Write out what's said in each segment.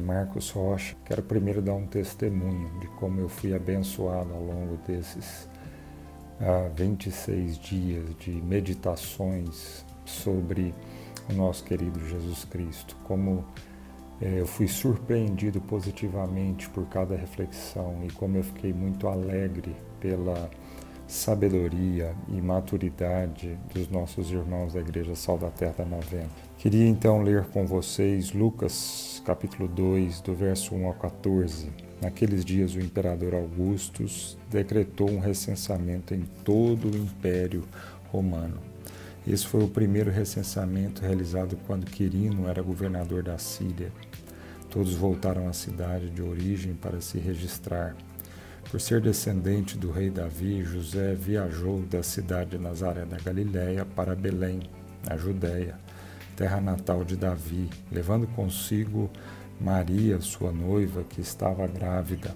Marcos Rocha. Quero primeiro dar um testemunho de como eu fui abençoado ao longo desses ah, 26 dias de meditações sobre o nosso querido Jesus Cristo. Como eh, eu fui surpreendido positivamente por cada reflexão e como eu fiquei muito alegre pela sabedoria e maturidade dos nossos irmãos da Igreja Sal da Novena. Queria então ler com vocês Lucas capítulo 2, do verso 1 ao 14. Naqueles dias o imperador Augustus decretou um recensamento em todo o Império Romano. Esse foi o primeiro recensamento realizado quando Quirino era governador da Síria. Todos voltaram à cidade de origem para se registrar. Por ser descendente do rei Davi, José viajou da cidade de Nazaré da Galiléia para Belém, na Judéia, terra natal de Davi, levando consigo Maria, sua noiva, que estava grávida.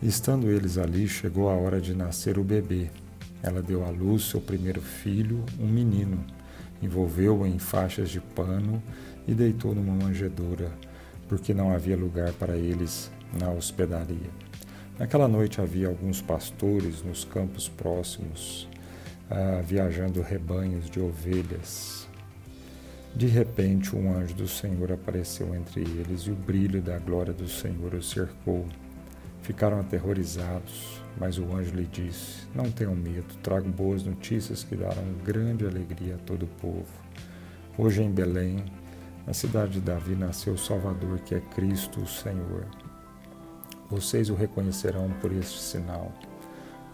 estando eles ali, chegou a hora de nascer o bebê. Ela deu à luz seu primeiro filho, um menino, envolveu-o em faixas de pano e deitou numa manjedoura, porque não havia lugar para eles na hospedaria. Naquela noite havia alguns pastores nos campos próximos, ah, viajando rebanhos de ovelhas. De repente, um anjo do Senhor apareceu entre eles e o brilho da glória do Senhor os cercou. Ficaram aterrorizados, mas o anjo lhe disse: Não tenham medo, trago boas notícias que darão grande alegria a todo o povo. Hoje em Belém, na cidade de Davi, nasceu o Salvador, que é Cristo o Senhor. Vocês o reconhecerão por este sinal.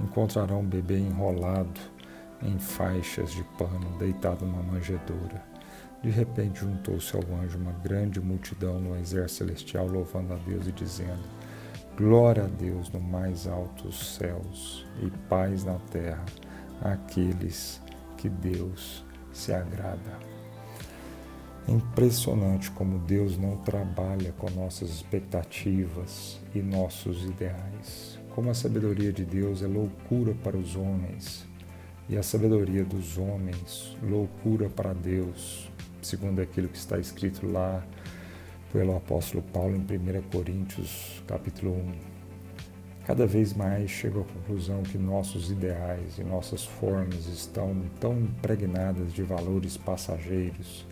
Encontrarão um bebê enrolado em faixas de pano, deitado numa manjedoura. De repente juntou-se ao anjo uma grande multidão no exército celestial, louvando a Deus e dizendo: Glória a Deus no mais altos céus e paz na terra àqueles que Deus se agrada. É impressionante como Deus não trabalha com nossas expectativas e nossos ideais. Como a sabedoria de Deus é loucura para os homens e a sabedoria dos homens loucura para Deus, segundo aquilo que está escrito lá pelo apóstolo Paulo em 1 Coríntios, capítulo 1. Cada vez mais chego à conclusão que nossos ideais e nossas formas estão tão impregnadas de valores passageiros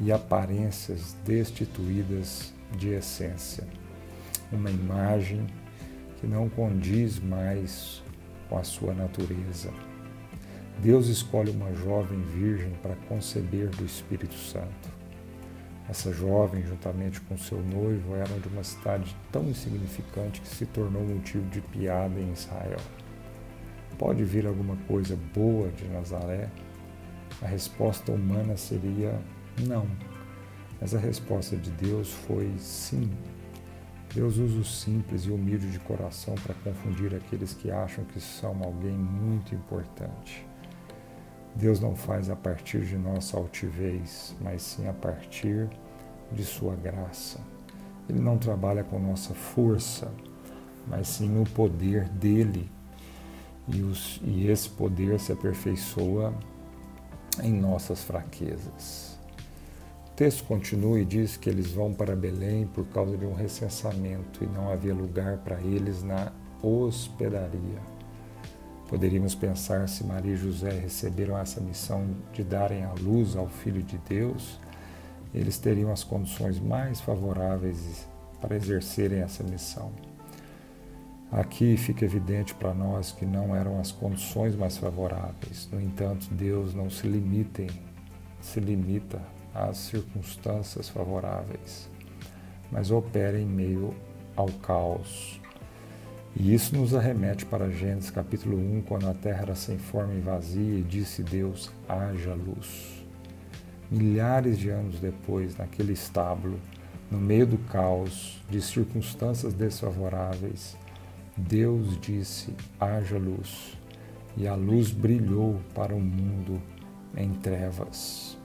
e aparências destituídas de essência. Uma imagem que não condiz mais com a sua natureza. Deus escolhe uma jovem virgem para conceber do Espírito Santo. Essa jovem, juntamente com seu noivo, eram de uma cidade tão insignificante que se tornou motivo de piada em Israel. Pode vir alguma coisa boa de Nazaré? A resposta humana seria não. Mas a resposta de Deus foi sim. Deus usa o simples e humilde de coração para confundir aqueles que acham que são alguém muito importante. Deus não faz a partir de nossa altivez, mas sim a partir de sua graça. Ele não trabalha com nossa força, mas sim no poder dele. E, os, e esse poder se aperfeiçoa em nossas fraquezas texto continua e diz que eles vão para Belém por causa de um recensamento e não havia lugar para eles na hospedaria. Poderíamos pensar se Maria e José receberam essa missão de darem a luz ao Filho de Deus, eles teriam as condições mais favoráveis para exercerem essa missão. Aqui fica evidente para nós que não eram as condições mais favoráveis. No entanto, Deus não se limita, se limita às circunstâncias favoráveis, mas opera em meio ao caos. E isso nos arremete para Gênesis capítulo 1, quando a terra era sem forma e vazia, e disse Deus: haja luz. Milhares de anos depois, naquele estábulo, no meio do caos, de circunstâncias desfavoráveis, Deus disse: haja luz. E a luz brilhou para o mundo em trevas.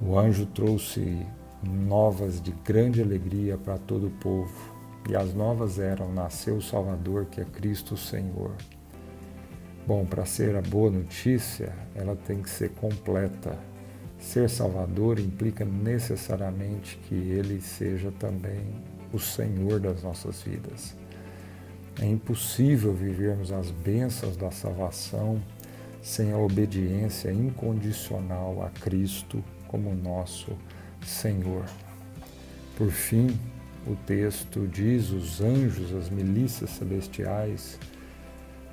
O anjo trouxe novas de grande alegria para todo o povo, e as novas eram: nasceu o Salvador, que é Cristo o Senhor. Bom, para ser a boa notícia, ela tem que ser completa, Ser Salvador implica necessariamente que Ele seja também o Senhor das nossas vidas. É impossível vivermos as bênçãos da salvação sem a obediência incondicional a Cristo como nosso Senhor. Por fim, o texto diz: os anjos, as milícias celestiais,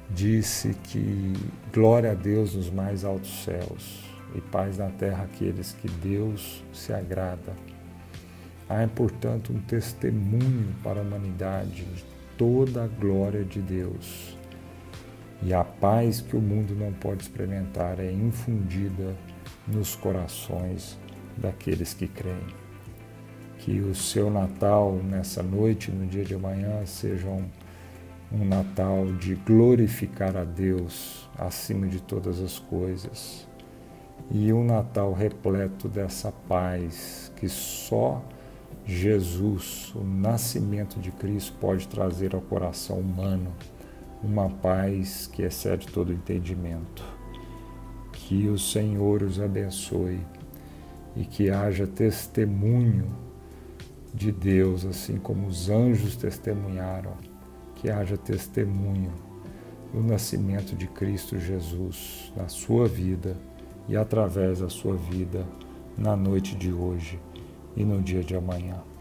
disse que glória a Deus nos mais altos céus e paz na terra aqueles que Deus se agrada. Há, portanto, um testemunho para a humanidade de toda a glória de Deus e a paz que o mundo não pode experimentar é infundida nos corações daqueles que creem. Que o seu Natal nessa noite, no dia de amanhã, seja um, um Natal de glorificar a Deus acima de todas as coisas e um Natal repleto dessa paz que só Jesus, o nascimento de Cristo, pode trazer ao coração humano uma paz que excede todo entendimento. Que o Senhor os abençoe e que haja testemunho de Deus, assim como os anjos testemunharam, que haja testemunho do nascimento de Cristo Jesus na sua vida e através da sua vida na noite de hoje e no dia de amanhã.